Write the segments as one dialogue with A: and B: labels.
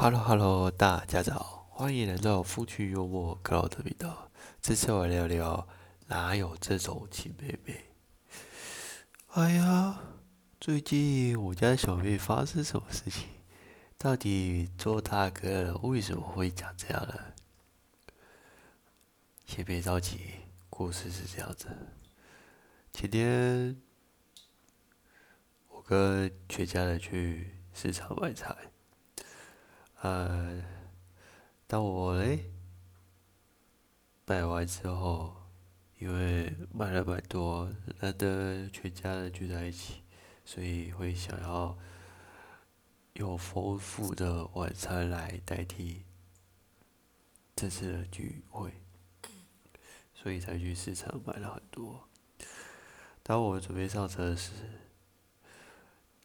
A: Hello Hello，大家早，欢迎来到风趣幽默克劳德频道。这次我聊聊哪有这种亲妹妹。哎呀，最近我家小妹发生什么事情？到底做大哥了为什么会讲这样呢？先别着急，故事是这样子。前天我跟全家人去市场买菜。呃，当我嘞买完之后，因为买了蛮多，难得全家人聚在一起，所以会想要有丰富的晚餐来代替这次的聚会，所以才去市场买了很多。当我准备上车时，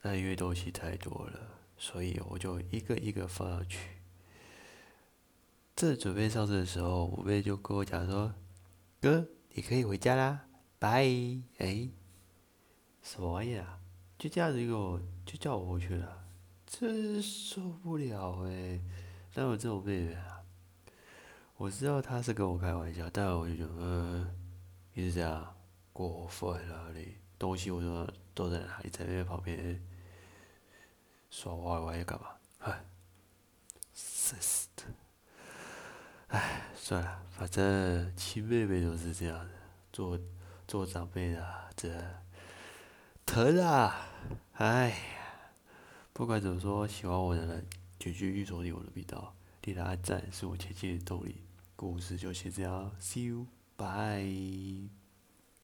A: 那因为东西太多了。所以我就一个一个放上去。正准备上车的时候，我妹就跟我讲说：“哥，你可以回家啦，拜。”哎，什么玩意啊？就这样子给我就叫我回去了，真受不了哎！哪有这种妹妹啊？我知道她是跟我开玩笑，但我就觉得，嗯，你是这样过分了你东西我说都在哪里？在妹妹旁边。耍歪歪要干嘛？哎，真是的！哎，算了，反正亲妹妹都是这样的，做做长辈的这疼啊！哎，不管怎么说，喜欢我的人请继续锁定我的频道，点赞是我前进的动力。故事就先这样，See you，bye。